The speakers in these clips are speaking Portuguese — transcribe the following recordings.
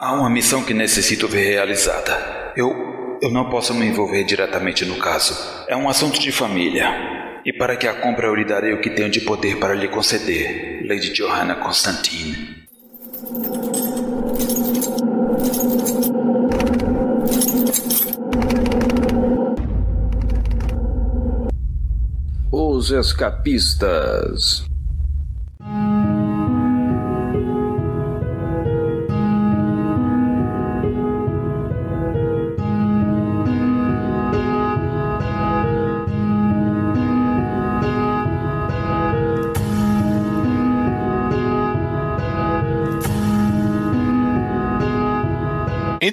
Há uma missão que necessito ver realizada. Eu. Eu não posso me envolver diretamente no caso. É um assunto de família. E para que a compra eu lhe darei o que tenho de poder para lhe conceder, Lady Johanna Constantine. Os escapistas.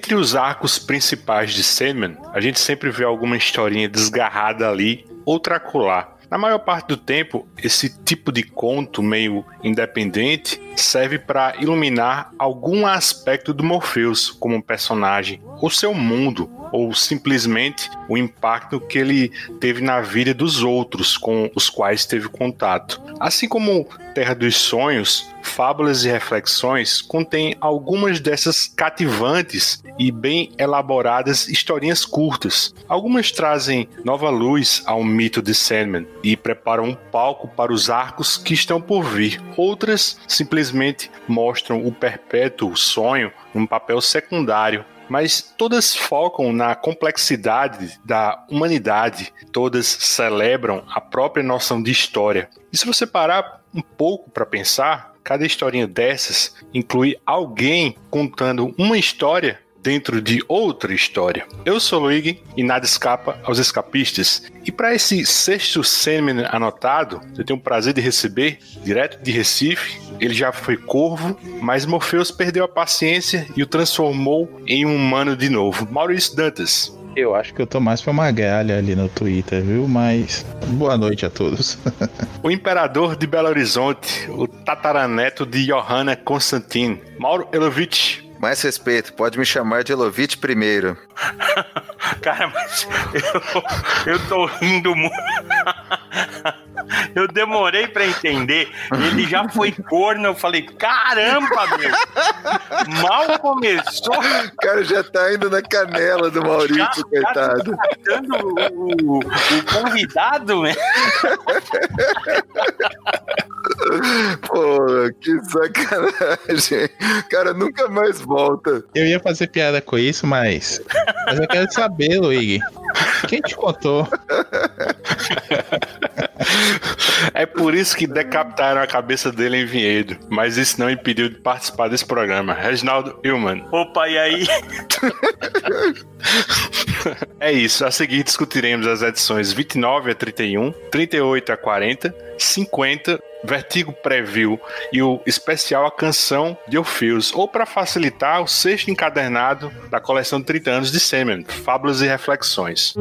Entre os arcos principais de Sandman, a gente sempre vê alguma historinha desgarrada ali, outra acolá. Na maior parte do tempo, esse tipo de conto meio independente serve para iluminar algum aspecto do Morpheus como personagem, ou seu mundo, ou simplesmente o impacto que ele teve na vida dos outros com os quais teve contato. Assim como Terra dos Sonhos, Fábulas e Reflexões contém algumas dessas cativantes e bem elaboradas historinhas curtas. Algumas trazem nova luz ao mito de Sandman e preparam um palco para os arcos que estão por vir. Outras simplesmente mostram o perpétuo sonho num papel secundário mas todas focam na complexidade da humanidade, todas celebram a própria noção de história. E se você parar um pouco para pensar, cada historinha dessas inclui alguém contando uma história dentro de outra história. Eu sou Luigi e nada escapa aos escapistas. E para esse sexto Sandman anotado, eu tenho o prazer de receber, direto de Recife, ele já foi corvo, mas Morpheus perdeu a paciência e o transformou em um humano de novo. Maurício Dantas. Eu acho que eu tô mais pra Magalha ali no Twitter, viu? Mas boa noite a todos. o imperador de Belo Horizonte, o tataraneto de Johanna Constantine, Mauro Elovitch. Mais respeito, pode me chamar de Elovitch primeiro. Cara, mas eu, eu tô rindo muito. Eu demorei para entender. Ele já foi corno. Eu falei, caramba, meu. Mal começou. O cara já tá indo na canela do Maurício, já, coitado. Já tá o, o, o convidado, né? Pô, que sacanagem. Cara, nunca mais volta. Eu ia fazer piada com isso, mas. Mas eu quero saber, Luigi. Quem te contou? É por isso que decapitaram a cabeça dele em Vinhedo, mas isso não impediu de participar desse programa. Reginaldo Hillman. Opa, e aí? é isso. A seguir discutiremos as edições 29 a 31, 38 a 40, 50 Vertigo Preview e o especial A Canção de Orpheus, ou para facilitar, o sexto encadernado da coleção de 30 anos de Semen, Fábulas e Reflexões.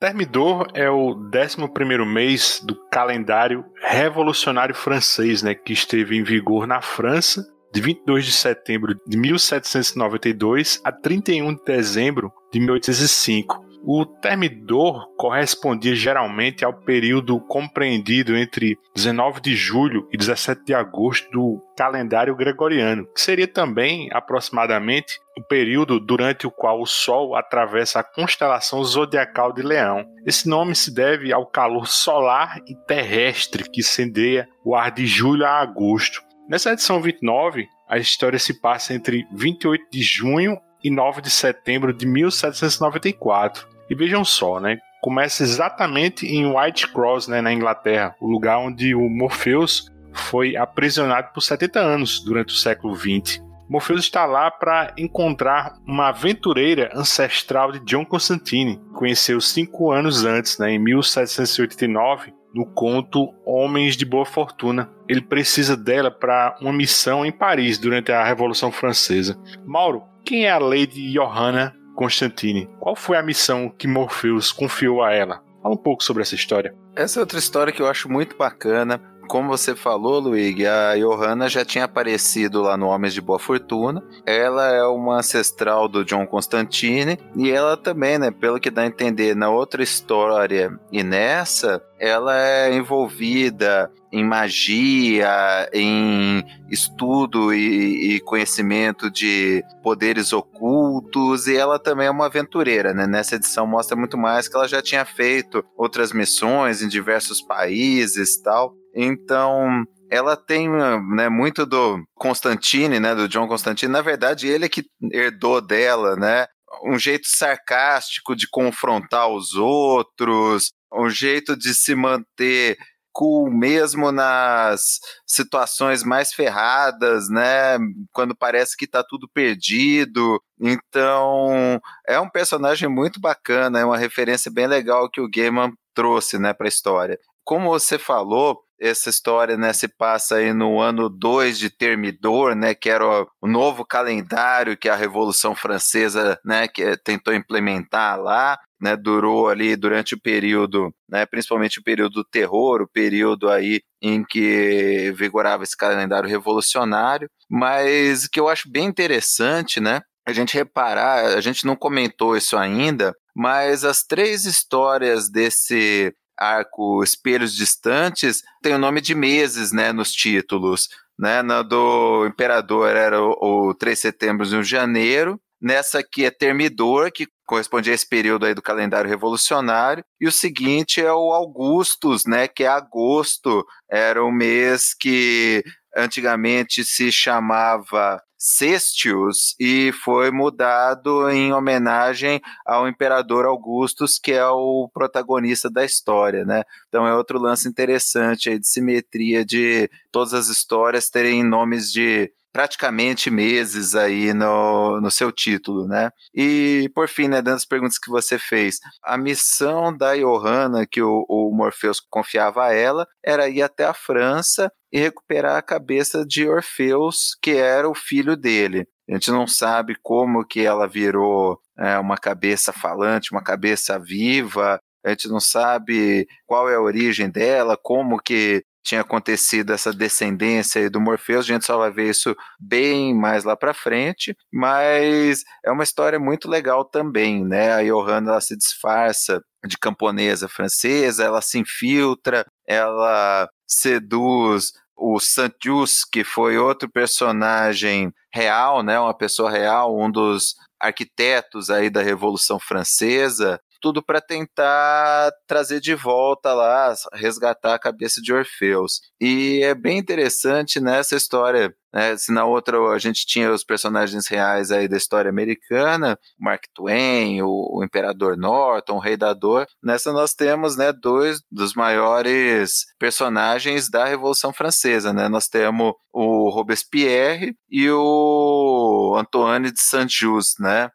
Thermidor é o 11 mês do calendário revolucionário francês, né, que esteve em vigor na França de 22 de setembro de 1792 a 31 de dezembro de 1805. O termidor correspondia geralmente ao período compreendido entre 19 de julho e 17 de agosto do calendário gregoriano, que seria também aproximadamente o período durante o qual o Sol atravessa a constelação zodiacal de Leão. Esse nome se deve ao calor solar e terrestre que incendeia o ar de julho a agosto. Nessa edição 29, a história se passa entre 28 de junho e 9 de setembro de 1794. E vejam só, né? Começa exatamente em White Cross, né, na Inglaterra, o lugar onde o Morpheus foi aprisionado por 70 anos durante o século XX. Morpheus está lá para encontrar uma aventureira ancestral de John Constantine, que conheceu cinco anos antes, né, em 1789, no conto Homens de Boa Fortuna. Ele precisa dela para uma missão em Paris durante a Revolução Francesa. Mauro, quem é a Lady Johanna Constantine? Qual foi a missão que Morpheus confiou a ela? Fala um pouco sobre essa história. Essa é outra história que eu acho muito bacana. Como você falou, Luigi, a Johanna já tinha aparecido lá no Homens de Boa Fortuna. Ela é uma ancestral do John Constantine e ela também, né, pelo que dá a entender na outra história e nessa, ela é envolvida em magia, em estudo e, e, conhecimento de poderes ocultos, e ela também é uma aventureira, né? Nessa edição mostra muito mais que ela já tinha feito outras missões em diversos países tal. Então, ela tem né, muito do Constantine, né, do John Constantine. Na verdade, ele é que herdou dela, né? Um jeito sarcástico de confrontar os outros, um jeito de se manter cool mesmo nas situações mais ferradas, né? Quando parece que tá tudo perdido. Então, é um personagem muito bacana, é uma referência bem legal que o Gaiman trouxe, né, para a história. Como você falou, essa história né, se passa aí no ano 2 de Termidor, né, que era o, o, novo calendário que a Revolução Francesa né, que tentou implementar lá. Né, durou ali durante o período, né, principalmente o período do terror, o período aí em que vigorava esse calendário revolucionário, mas que eu acho bem interessante, né, a gente reparar, a gente não comentou isso ainda, mas as três histórias desse arco Espelhos Distantes tem o nome de meses, né, nos títulos. Né, na do Imperador era o, o 3 de setembro e janeiro. Nessa aqui é Termidor, que corresponde a esse período aí do calendário revolucionário. E o seguinte é o Augustus, né, que é agosto. Era o mês que antigamente se chamava Cestius e foi mudado em homenagem ao imperador Augustus, que é o protagonista da história, né? Então é outro lance interessante aí de simetria de todas as histórias terem nomes de praticamente meses aí no, no seu título, né? E por fim, né, dando as perguntas que você fez, a missão da Johanna que o, o Morpheus confiava a ela era ir até a França e recuperar a cabeça de Orfeus, que era o filho dele. A gente não sabe como que ela virou é, uma cabeça falante, uma cabeça viva. A gente não sabe qual é a origem dela, como que tinha acontecido essa descendência do Morpheus, a gente só vai ver isso bem mais lá para frente, mas é uma história muito legal também, né? A Johanna se disfarça de camponesa francesa, ela se infiltra, ela seduz o Saint-Just, que foi outro personagem real, né, uma pessoa real, um dos arquitetos aí da Revolução Francesa, tudo para tentar trazer de volta lá, resgatar a cabeça de Orfeus. E é bem interessante nessa história, né? Se na outra a gente tinha os personagens reais aí da história americana, Mark Twain, o, o Imperador Norton, o Rei da Dor, nessa nós temos, né, dois dos maiores personagens da Revolução Francesa, né? Nós temos o Robespierre e o Antoine de Saint-Just, né?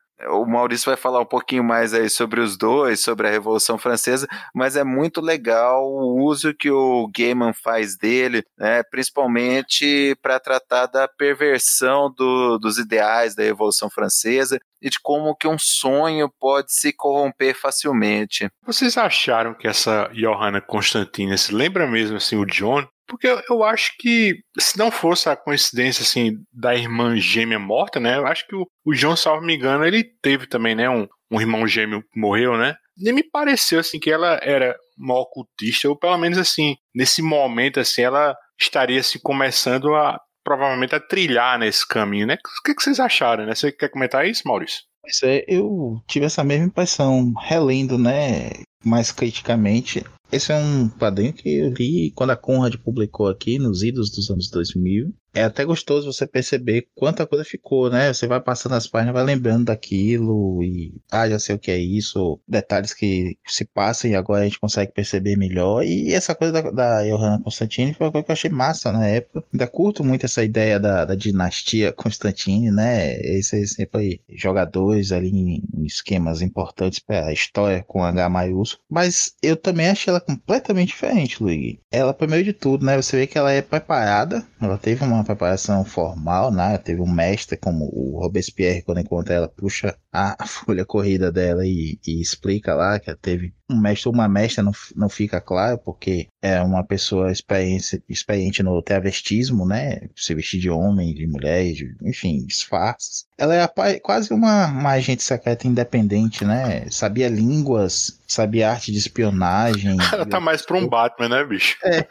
Maurício vai falar um pouquinho mais aí sobre os dois, sobre a Revolução Francesa, mas é muito legal o uso que o Gaiman faz dele, né, principalmente para tratar da perversão do, dos ideais da Revolução Francesa e de como que um sonho pode se corromper facilmente. Vocês acharam que essa Johanna Constantina se lembra mesmo assim o John? Porque eu, acho que se não fosse a coincidência assim da irmã gêmea morta, né? Eu acho que o, o John, salvo me engano, ele teve também, né, um, um irmão gêmeo que morreu, né? Nem me pareceu assim que ela era uma ocultista, ou pelo menos assim, nesse momento assim, ela estaria se assim, começando a provavelmente a trilhar nesse caminho, né? O que, que vocês acharam, né? Você quer comentar isso, Maurício? Pois é, eu tive essa mesma impressão, relendo, né, mais criticamente. Esse é um quadrinho que eu li quando a Conrad publicou aqui nos idos dos anos 2000. É até gostoso você perceber quanta coisa ficou, né? Você vai passando as páginas, vai lembrando daquilo e, ah, já sei o que é isso, detalhes que se passam e agora a gente consegue perceber melhor. E essa coisa da, da Johanna Constantine foi uma coisa que eu achei massa na época. Ainda curto muito essa ideia da, da dinastia Constantine, né? Esse sempre jogadores ali em, em esquemas importantes para a história com H maiúsculo. Mas eu também achei ela completamente diferente, Luigi. Ela, primeiro de tudo, né? Você vê que ela é preparada, ela teve uma preparação formal, né? Teve um mestre como o Robespierre, quando encontra ela, puxa a, folha corrida dela e, e explica lá que teve um mestre ou uma mestra, não, não fica claro, porque é uma pessoa experiente, experiente no travestismo, né? Se vestir de homem, de mulher, de, enfim, disfarces. Ela é quase uma, uma agente secreta independente, né? Sabia línguas, sabia arte de espionagem. Ela tá mais pra um Batman, né, bicho? É,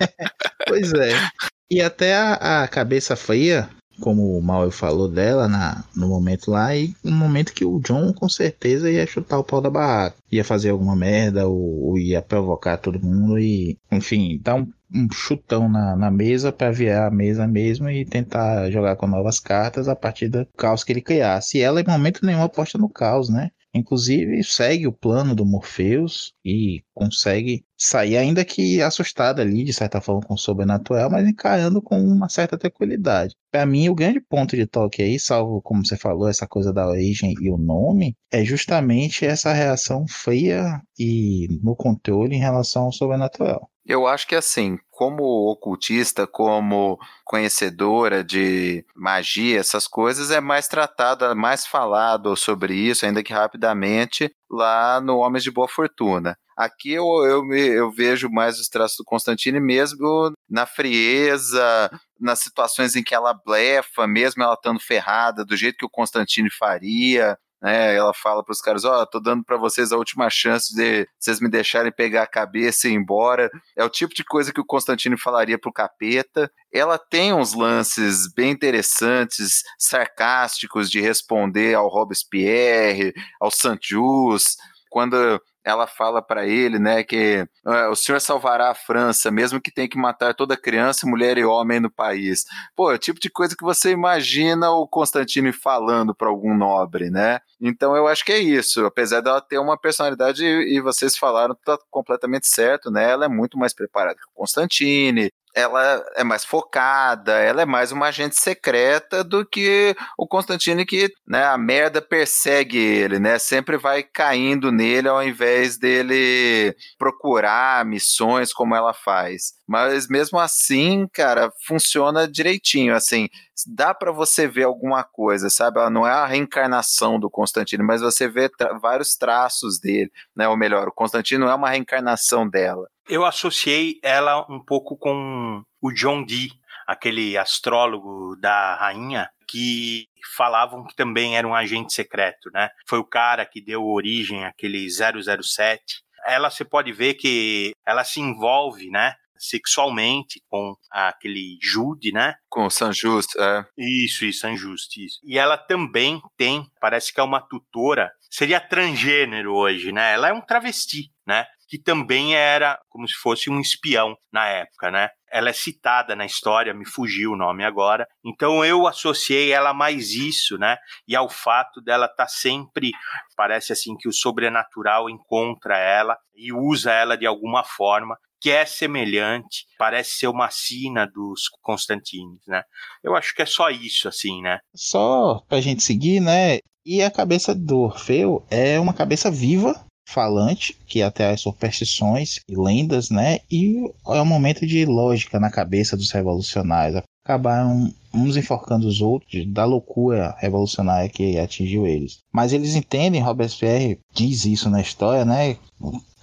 pois é. E até a, a cabeça fria, como o Mal falou dela na, no momento lá, e no momento que o John com certeza ia chutar o pau da barraca, ia fazer alguma merda ou, ou ia provocar todo mundo e, enfim, dar um, um chutão na, na mesa para virar a mesa mesmo e tentar jogar com novas cartas a partir do caos que ele criasse. E ela, em momento nenhum, aposta no caos, né? Inclusive, segue o plano do Morpheus e consegue sair, ainda que assustada ali, de certa forma, com o sobrenatural, mas encarando com uma certa tranquilidade. Para mim, o grande ponto de toque aí, salvo, como você falou, essa coisa da origem e o nome, é justamente essa reação fria e no controle em relação ao sobrenatural. Eu acho que assim, como ocultista, como conhecedora de magia, essas coisas, é mais tratada, mais falado sobre isso, ainda que rapidamente, lá no Homens de Boa Fortuna. Aqui eu, eu, eu vejo mais os traços do Constantine mesmo na frieza, nas situações em que ela blefa, mesmo ela estando ferrada, do jeito que o Constantine faria né? Ela fala para os caras: Ó, oh, tô dando para vocês a última chance de vocês me deixarem pegar a cabeça e ir embora. É o tipo de coisa que o Constantino falaria pro capeta. Ela tem uns lances bem interessantes, sarcásticos de responder ao Robespierre, ao Saint-Just. Quando ela fala para ele, né, que uh, o senhor salvará a França, mesmo que tenha que matar toda criança, mulher e homem no país. Pô, é o tipo de coisa que você imagina o Constantino falando para algum nobre, né? Então eu acho que é isso. Apesar dela ter uma personalidade, e vocês falaram, tá completamente certo, né? Ela é muito mais preparada que o Constantine, ela é mais focada, ela é mais uma agente secreta do que o Constantine que, né, a merda persegue ele, né? Sempre vai caindo nele ao invés dele procurar missões como ela faz. Mas mesmo assim, cara, funciona direitinho, assim, dá para você ver alguma coisa, sabe? Ela não é a reencarnação do Constantino, mas você vê tra vários traços dele, né? Ou melhor, o Constantino é uma reencarnação dela. Eu associei ela um pouco com o John Dee, aquele astrólogo da rainha, que falavam que também era um agente secreto, né? Foi o cara que deu origem àquele 007. Ela você pode ver que ela se envolve, né? sexualmente com aquele Jude, né? Com o San Just, é. Isso, isso, San Just, isso. E ela também tem, parece que é uma tutora, seria transgênero hoje, né? Ela é um travesti, né? que também era como se fosse um espião na época, né? Ela é citada na história, me fugiu o nome agora. Então eu associei ela mais isso, né? E ao fato dela estar tá sempre, parece assim que o sobrenatural encontra ela e usa ela de alguma forma que é semelhante, parece ser uma sina dos Constantines, né? Eu acho que é só isso, assim, né? Só pra gente seguir, né? E a cabeça do Orfeu é uma cabeça viva falante, que até as superstições e lendas, né? E é um momento de lógica na cabeça dos revolucionários. Acabaram uns enforcando os outros da loucura revolucionária que atingiu eles. Mas eles entendem, Robespierre diz isso na história, né?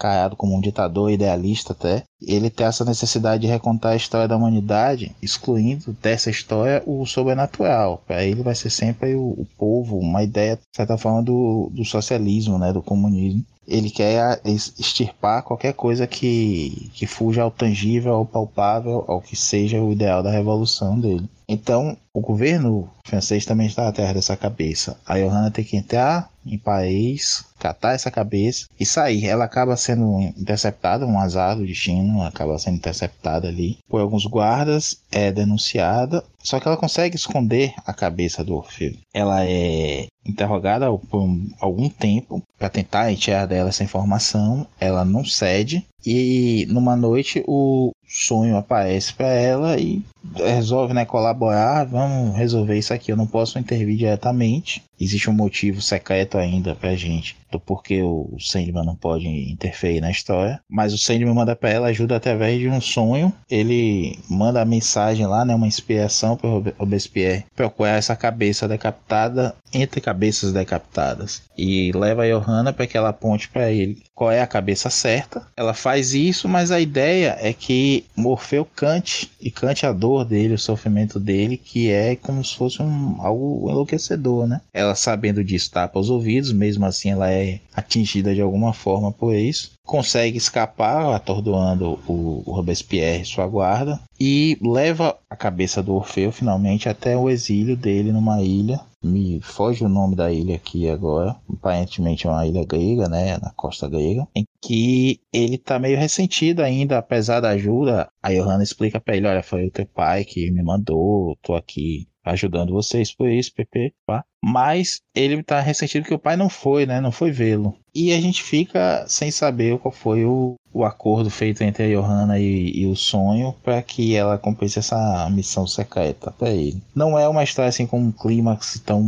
Caiado como um ditador idealista até. Ele tem essa necessidade de recontar a história da humanidade, excluindo dessa história o sobrenatural. Para ele vai ser sempre o, o povo, uma ideia, de certa forma, do, do socialismo, né? Do comunismo ele quer extirpar qualquer coisa que, que fuja ao tangível, ao palpável, ao que seja o ideal da revolução dele. Então, o governo francês também está atrás dessa cabeça. A Johanna tem que entrar em país, catar essa cabeça e sair. Ela acaba sendo interceptada, um azar do destino, acaba sendo interceptada ali por alguns guardas, é denunciada, só que ela consegue esconder a cabeça do Orfeu. Ela é interrogada por algum tempo para tentar retirar dela essa informação, ela não cede e numa noite o sonho aparece para ela e resolve né, colaborar, vamos resolver isso aqui, eu não posso intervir diretamente. Existe um motivo secreto ainda pra gente do porquê o Sandman não pode interferir na história, mas o Sandman manda para ela ajuda através de um sonho. Ele manda a mensagem lá, né, uma inspiração para Robespierre procurar essa cabeça decapitada entre cabeças decapitadas e leva a Johanna para que ela aponte para ele qual é a cabeça certa. Ela faz isso, mas a ideia é que Morfeu cante e cante a dor dele, o sofrimento dele, que é como se fosse um, algo enlouquecedor, né? Ela sabendo disso tapa os ouvidos, mesmo assim ela é atingida de alguma forma por isso. Consegue escapar, atordoando o, Robespierre e sua guarda, e leva a cabeça do Orfeu finalmente até o exílio dele numa ilha. Me foge o nome da ilha aqui agora. Aparentemente é uma ilha grega, né? Na costa grega. Em que ele tá meio ressentido ainda, apesar da ajuda. A Johanna explica pra ele: olha, foi o teu pai que me mandou, tô aqui ajudando vocês por isso, PP, pá. Mas ele tá ressentido que o pai não foi, né? Não foi vê-lo. E a gente fica sem saber qual foi o, o acordo feito entre a Johanna e, e o sonho para que ela cumprisse essa missão secreta para ele. Não é uma história assim com um clímax tão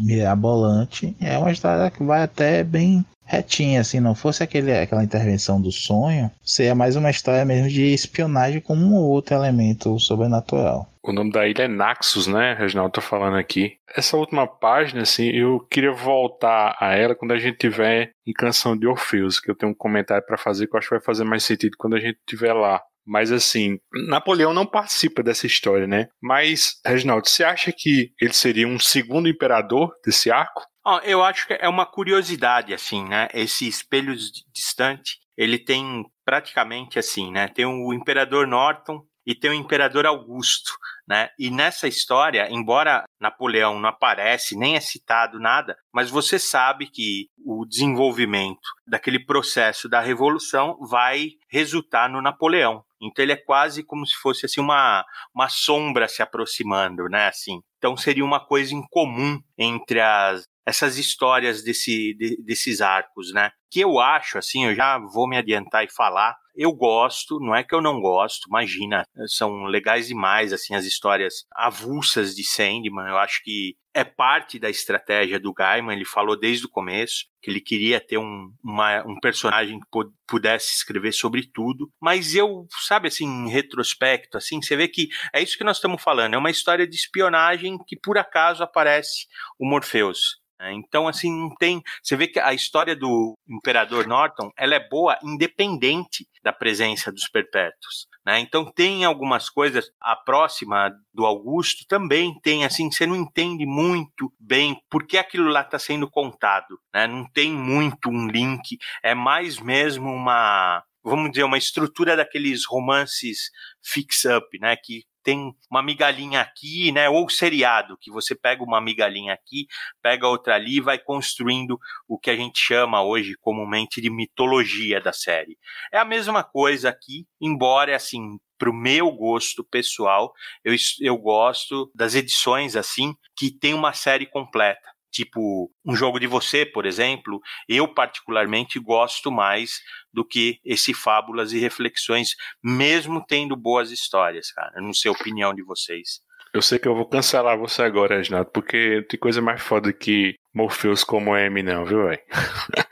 mirabolante, é uma história que vai até bem retinha, assim, não fosse aquele, aquela intervenção do sonho, seria mais uma história mesmo de espionagem com um ou outro elemento sobrenatural. O nome da ilha é Naxos, né, Reginaldo? Tô falando aqui. Essa última página, assim, eu queria voltar a ela quando a gente tiver em Canção de Orfeus, que eu tenho um comentário para fazer que eu acho que vai fazer mais sentido quando a gente estiver lá. Mas assim, Napoleão não participa dessa história, né? Mas, Reginaldo, você acha que ele seria um segundo imperador desse arco? Oh, eu acho que é uma curiosidade, assim, né? Esse espelho distante, ele tem praticamente assim, né? Tem o imperador Norton e tem o imperador Augusto, né? E nessa história, embora Napoleão não aparece, nem é citado nada, mas você sabe que o desenvolvimento daquele processo da revolução vai resultar no Napoleão. Então ele é quase como se fosse assim uma, uma sombra se aproximando, né? Assim. Então seria uma coisa em comum entre as essas histórias desse, de, desses arcos, né? Que eu acho, assim, eu já vou me adiantar e falar. Eu gosto, não é que eu não gosto, imagina, são legais demais, assim, as histórias avulsas de Sandman. Eu acho que é parte da estratégia do Gaiman, ele falou desde o começo que ele queria ter um, uma, um personagem que pudesse escrever sobre tudo, mas eu, sabe assim, em retrospecto, assim, você vê que é isso que nós estamos falando, é uma história de espionagem que por acaso aparece o Morpheus. Né? Então, assim, não tem. Você vê que a história do Imperador Norton ela é boa independente da presença dos perpétuos. Né? Então tem algumas coisas, a próxima do Augusto também tem, assim, você não entende muito bem por que aquilo lá está sendo contado, né? não tem muito um link, é mais mesmo uma, vamos dizer, uma estrutura daqueles romances fix-up, né? Que tem uma migalhinha aqui, né? Ou seriado, que você pega uma migalhinha aqui, pega outra ali e vai construindo o que a gente chama hoje comumente de mitologia da série. É a mesma coisa aqui, embora assim, pro meu gosto pessoal, eu, eu gosto das edições assim, que tem uma série completa tipo um jogo de você, por exemplo, eu particularmente gosto mais do que esse fábulas e reflexões, mesmo tendo boas histórias, cara. Não sei a opinião de vocês. Eu sei que eu vou cancelar você agora, Reginaldo, porque tem coisa mais foda que Morpheus como M, não, viu, velho?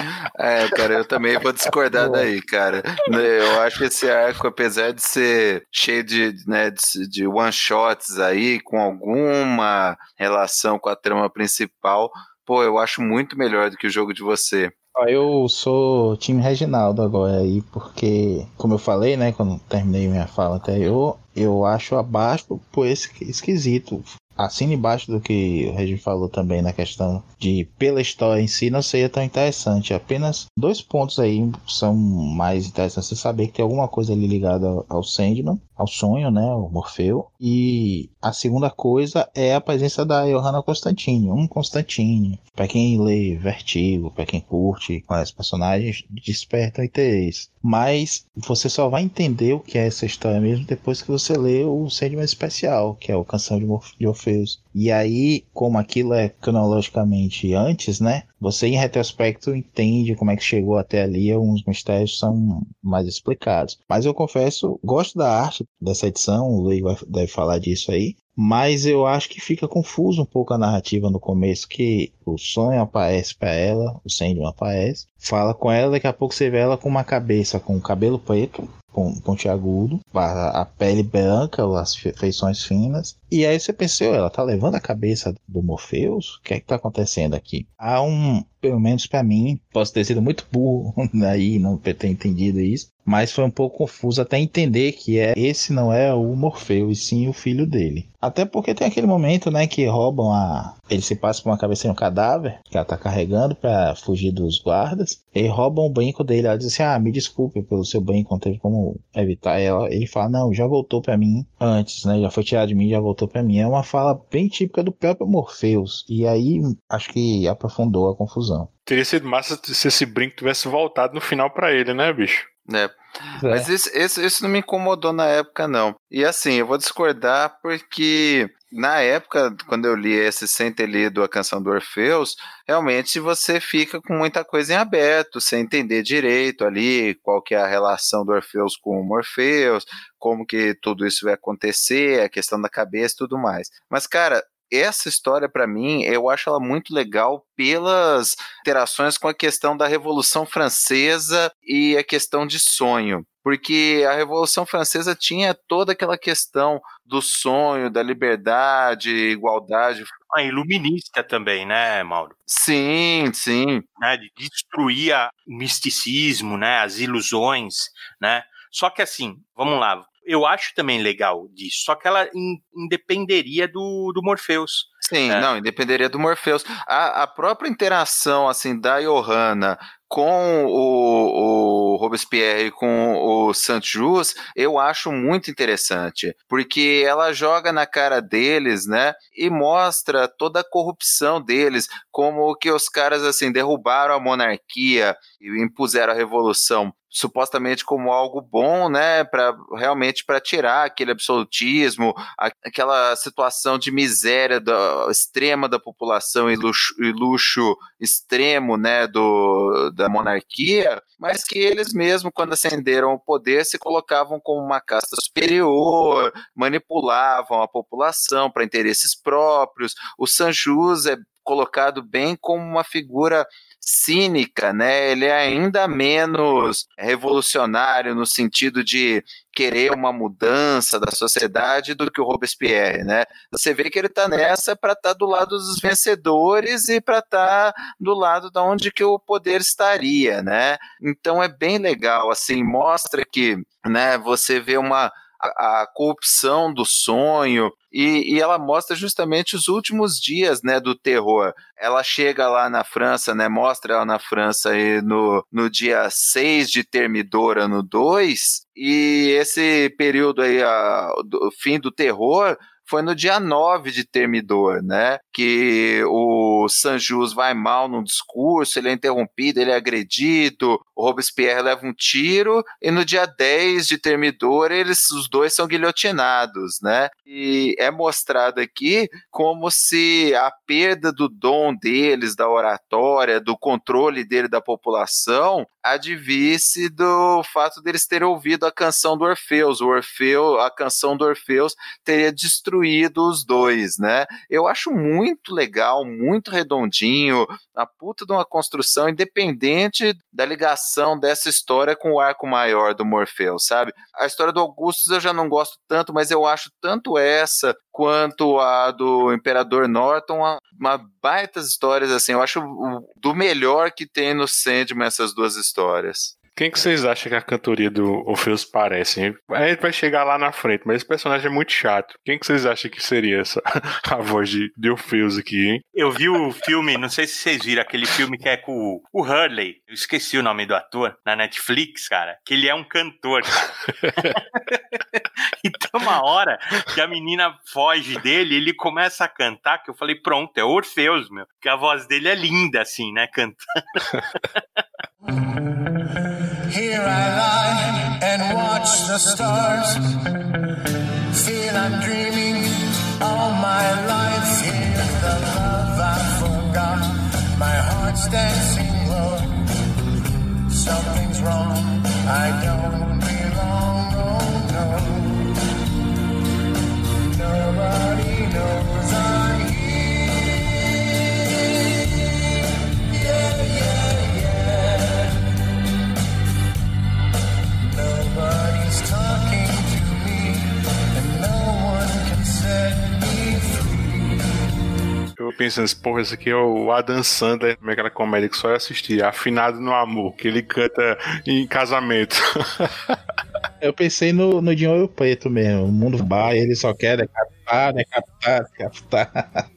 É, cara, eu também vou discordar daí, cara. Eu acho que esse arco, apesar de ser cheio de, né, de, de one-shots aí, com alguma relação com a trama principal, pô, eu acho muito melhor do que o jogo de você. Eu sou time Reginaldo agora aí, porque, como eu falei, né, quando terminei minha fala anterior, eu acho abaixo por esse esquisito assina embaixo do que o Regis falou também na questão de pela história em si não seria tão interessante. Apenas dois pontos aí são mais interessantes. Você saber que tem alguma coisa ali ligada ao Sandman, ao sonho, né, o Morfeu. E a segunda coisa é a presença da Johanna Constantine, um Constantine. Para quem lê Vertigo, para quem curte conhece personagens, desperta interesse. Mas você só vai entender o que é essa história mesmo depois que você lê o Sandman Especial, que é o Canção de, Morf de Orfeus. E aí, como aquilo é cronologicamente antes, né? Você em retrospecto entende como é que chegou até ali, alguns mistérios são mais explicados. Mas eu confesso, gosto da arte dessa edição, o Luiz deve falar disso aí, mas eu acho que fica confuso um pouco a narrativa no começo, que o sonho aparece para ela, o Sandman aparece, fala com ela, daqui a pouco você vê ela com uma cabeça com cabelo preto, pontiagudo, a, a pele branca, as feições finas. E aí você pensou, ela tá levando a cabeça do Morpheus? O que é que tá acontecendo aqui? Há um, pelo menos para mim, posso ter sido muito burro aí, não ter entendido isso, mas foi um pouco confuso até entender que é esse não é o Morfeu, e sim o filho dele. Até porque tem aquele momento, né, que roubam a. Ele se passa por uma cabeça em um cadáver que ela tá carregando para fugir dos guardas. E roubam o brinco dele. Ela diz assim: Ah, me desculpe pelo seu brinco, não teve como evitar. Ela, ele fala: Não, já voltou para mim antes, né? Já foi tirado de mim, já voltou para mim. É uma fala bem típica do próprio Morpheus. E aí acho que aprofundou a confusão. Teria sido massa se esse brinco tivesse voltado no final para ele, né, bicho? É. é. Mas isso, isso, isso, não me incomodou na época, não. E assim, eu vou discordar porque na época, quando eu li esse sem ter lido a canção do Orfeus, realmente você fica com muita coisa em aberto, sem entender direito ali qual que é a relação do Orfeus com o Morfeus, como que tudo isso vai acontecer, a questão da cabeça e tudo mais. Mas, cara, essa história, para mim, eu acho ela muito legal pelas interações com a questão da Revolução Francesa e a questão de sonho. Porque a Revolução Francesa tinha toda aquela questão do sonho, da liberdade, igualdade. A iluminista também, né, Mauro? Sim, sim. Né, de destruir o misticismo, né, as ilusões, né? Só que assim, vamos lá, eu acho também legal disso, só que ela in, independeria do, do Morpheus. Sim, né? não, independeria do Morpheus. A, a própria interação, assim, da Johanna com o, o Robespierre e com o Saint-Just, eu acho muito interessante, porque ela joga na cara deles, né, e mostra toda a corrupção deles, como que os caras, assim, derrubaram a monarquia e impuseram a revolução supostamente como algo bom, né, para realmente para tirar aquele absolutismo, aquela situação de miséria da, extrema da população e luxo, e luxo extremo, né, do, da monarquia, mas que eles mesmo quando ascenderam o poder se colocavam como uma casta superior, manipulavam a população para interesses próprios. O Sanjus é colocado bem como uma figura cínica, né? Ele é ainda menos revolucionário no sentido de querer uma mudança da sociedade do que o Robespierre, né? Você vê que ele está nessa para estar tá do lado dos vencedores e para estar tá do lado da onde que o poder estaria, né? Então é bem legal, assim, mostra que, né, você vê uma a, a corrupção do sonho, e, e, ela mostra justamente os últimos dias né, do terror. Ela chega lá na França, né, mostra ela na França aí no, no dia 6 de Termidora, no 2, e esse período aí, a, do fim do terror, foi no dia 9 de Termidor, né? Que o Sanjus vai mal num discurso, ele é interrompido, ele é agredido, o Robespierre leva um tiro, e no dia 10 de Termidor, eles, os dois são guilhotinados, né? E é mostrado aqui como se a perda do dom deles, da oratória, do controle dele da população, advisse do fato deles terem ouvido a canção do Orfeus. O Orfeu, a canção do Orfeus teria destruído os dois, né? Eu acho muito legal, muito redondinho, a puta de uma construção independente da ligação dessa história com o arco maior do Morfeu, sabe? A história do Augustus eu já não gosto tanto, mas eu acho tanto essa quanto a do Imperador Norton uma, uma baitas histórias assim. Eu acho do melhor que tem no Sandman essas duas histórias. Quem que vocês acham que a cantoria do Orfeus parece? A gente vai chegar lá na frente, mas esse personagem é muito chato. Quem que vocês acham que seria essa a voz de, de Orfeus aqui, hein? Eu vi o filme, não sei se vocês viram aquele filme que é com o, Hurley. Eu esqueci o nome do ator na Netflix, cara. Que ele é um cantor, cara. E tem uma hora que a menina foge dele, ele começa a cantar, que eu falei, pronto, é Orfeus, meu. Que a voz dele é linda, assim, né? Cantando. Here I lie and watch the stars. Feel I'm dreaming all my life. Hear the love I forgot. My heart's dancing low. Something's wrong. I don't pensando, assim, porra, esse aqui é o Adam Sandler, como é aquela comédia que só eu assisti, Afinado no Amor, que ele canta em casamento. Eu pensei no, no Dinheiro Preto mesmo. O mundo vai, ele só quer decapitar, decapitar, decapitar.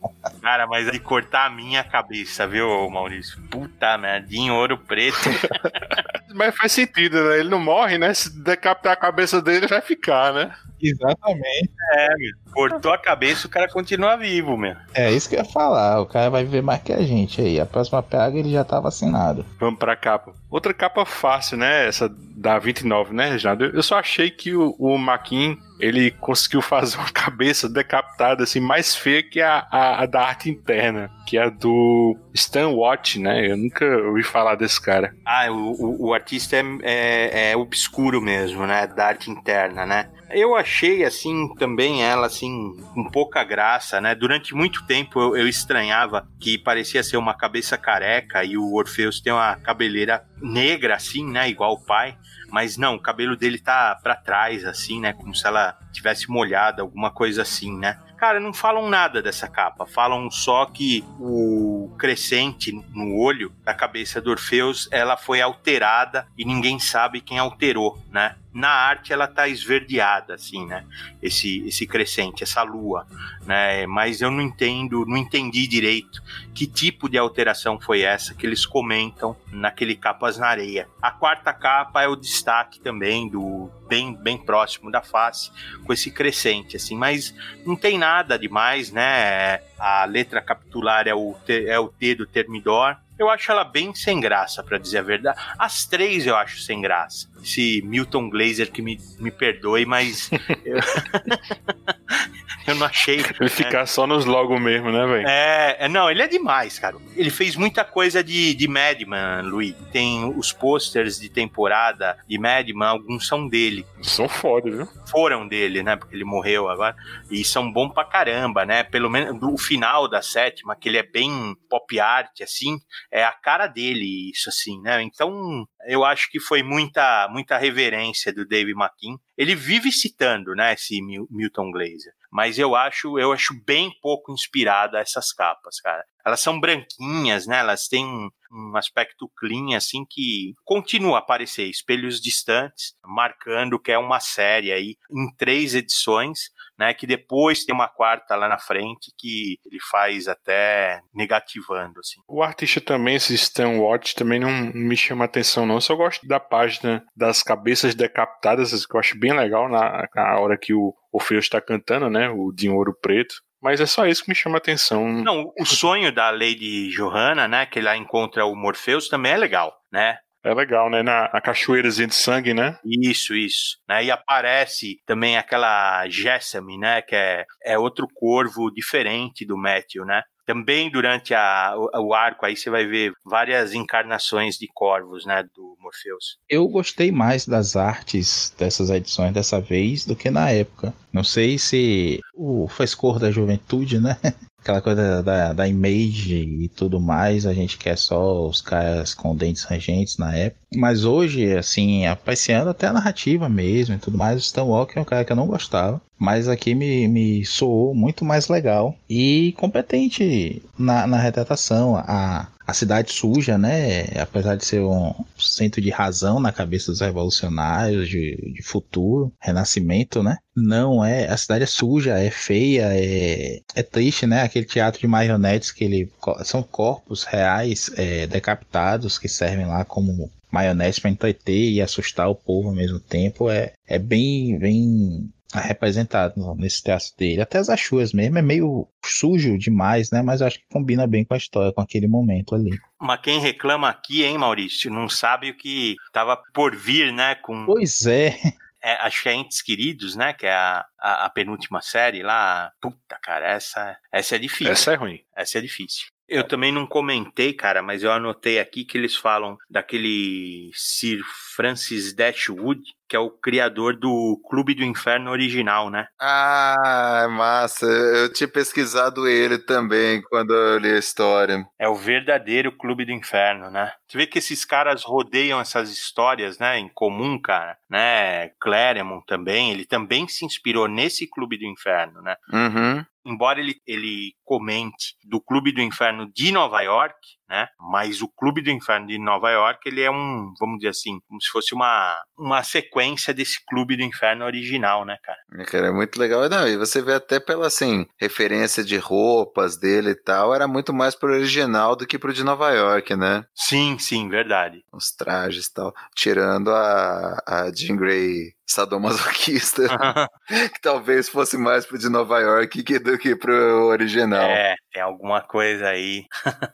Cara, mas de cortar a minha cabeça, viu, Maurício? Puta merda, em ouro preto. Mas faz sentido, né? Ele não morre, né? Se decapitar a cabeça dele, vai ficar, né? Exatamente. É, meu. Cortou a cabeça, o cara continua vivo, meu. É isso que eu ia falar. O cara vai viver mais que a gente aí. A próxima pega ele já tá vacinado. Vamos pra capa. Outra capa fácil, né? Essa da 29, né, Reginaldo? Eu só achei que o, o Maquin, ele conseguiu fazer uma cabeça decapitada, assim, mais feia que a, a, a da arte interna, que é a do Stan Watt, né? Eu nunca ouvi falar desse cara. Ah, o, o, o artista é, é, é obscuro mesmo, né? Da arte interna, né? Eu achei, assim, também ela, assim, com pouca graça, né? Durante muito tempo eu, eu estranhava que parecia ser uma cabeça careca e o Orfeus tem uma cabeleira negra, assim, né? Igual o pai. Mas não, o cabelo dele tá pra trás, assim, né? Como se ela tivesse molhada, alguma coisa assim, né? Cara, não falam nada dessa capa. Falam só que o crescente no olho da cabeça do Orfeus, ela foi alterada e ninguém sabe quem alterou, né? Na arte ela tá esverdeada, assim, né? Esse, esse crescente, essa lua, né? Mas eu não entendo, não entendi direito que tipo de alteração foi essa que eles comentam naquele Capas na Areia. A quarta capa é o destaque também do bem, bem próximo da face, com esse crescente, assim, mas não tem nada demais, né? A letra capitular é o, é o T do Termidor. Eu acho ela bem sem graça, para dizer a verdade. As três eu acho sem graça. Esse Milton Glaser que me, me perdoe, mas eu, eu não achei. Ele ficar só nos logo mesmo, né, velho? É, é, não, ele é demais, cara. Ele fez muita coisa de, de Madman, Luiz. Tem os posters de temporada de Madman, alguns são dele. São foda, viu? Foram dele, né? Porque ele morreu agora. E são bons pra caramba, né? Pelo menos o final da sétima, que ele é bem pop art, assim, é a cara dele, isso, assim, né? Então, eu acho que foi muita, muita reverência do Dave McKean. Ele vive citando, né, esse Mil- Milton Glaser. Mas eu acho, eu acho bem pouco inspirada essas capas, cara. Elas são branquinhas, né? Elas têm um, um aspecto clean, assim, que continua a aparecer. Espelhos distantes, marcando que é uma série aí em três edições, né? Que depois tem uma quarta lá na frente que ele faz até negativando, assim. O artista também, esse Stan Watch, também não me chama atenção, não. Eu só gosto da página das cabeças decapitadas, que eu acho bem legal na, na hora que o Orfeus está cantando, né? O de ouro preto. Mas é só isso que me chama atenção. Não, o sonho da Lady Johanna, né? Que lá encontra o Morpheus também é legal, né? É legal, né? Na, na cachoeirazinha de sangue, né? Isso, isso. Né? E aparece também aquela Jessamy, né? Que é, é outro corvo diferente do Matthew, né? Também durante a, o, o arco aí você vai ver várias encarnações de corvos, né? Do Morpheus. Eu gostei mais das artes dessas edições dessa vez do que na época. Não sei se o frescor da juventude, né? Aquela coisa da, da image e tudo mais, a gente quer só os caras com dentes rangentes na época. Mas hoje, assim, apreciando até a narrativa mesmo e tudo mais, o Stan Walker é um cara que eu não gostava. Mas aqui me, me soou muito mais legal e competente na, na retratação. A, a cidade suja, né? Apesar de ser um centro de razão na cabeça dos revolucionários, de, de futuro, renascimento, né? Não é. A cidade é suja, é feia, é, é triste, né? Aquele teatro de marionetes que ele. São corpos reais é, decapitados que servem lá como maionese para entreter e assustar o povo ao mesmo tempo. É, é bem, bem representado nesse traço dele. Até as achuas mesmo, é meio sujo demais, né? Mas eu acho que combina bem com a história, com aquele momento ali. Mas quem reclama aqui, hein, Maurício, não sabe o que tava por vir, né? Com Pois é. é, acho que é Entes Queridos, né? Que é a, a, a penúltima série lá. Puta, cara, essa, essa é difícil. Essa é ruim. Essa é difícil. Eu também não comentei, cara, mas eu anotei aqui que eles falam daquele Sir Francis Dashwood, que é o criador do Clube do Inferno original, né? Ah, massa. Eu tinha pesquisado ele também quando eu li a história. É o verdadeiro Clube do Inferno, né? Você vê que esses caras rodeiam essas histórias, né, em comum, cara, né? Claremont também, ele também se inspirou nesse Clube do Inferno, né? Uhum. embora ele, ele comente do Clube do Inferno de Nova York, né? Mas o Clube do Inferno de Nova York, ele é um, vamos dizer assim, como se fosse uma, uma sequência desse Clube do Inferno original, né, cara? É, Cara, é muito legal. Não, e você vê até pela, assim, referência de roupas dele e tal, era muito mais pro original do que pro de Nova York, né? Sim, sim, verdade. Os trajes e tal. Tirando a, a Jean Grey sadomasoquista, que talvez fosse mais pro de Nova York do que pro original. É, tem alguma coisa aí.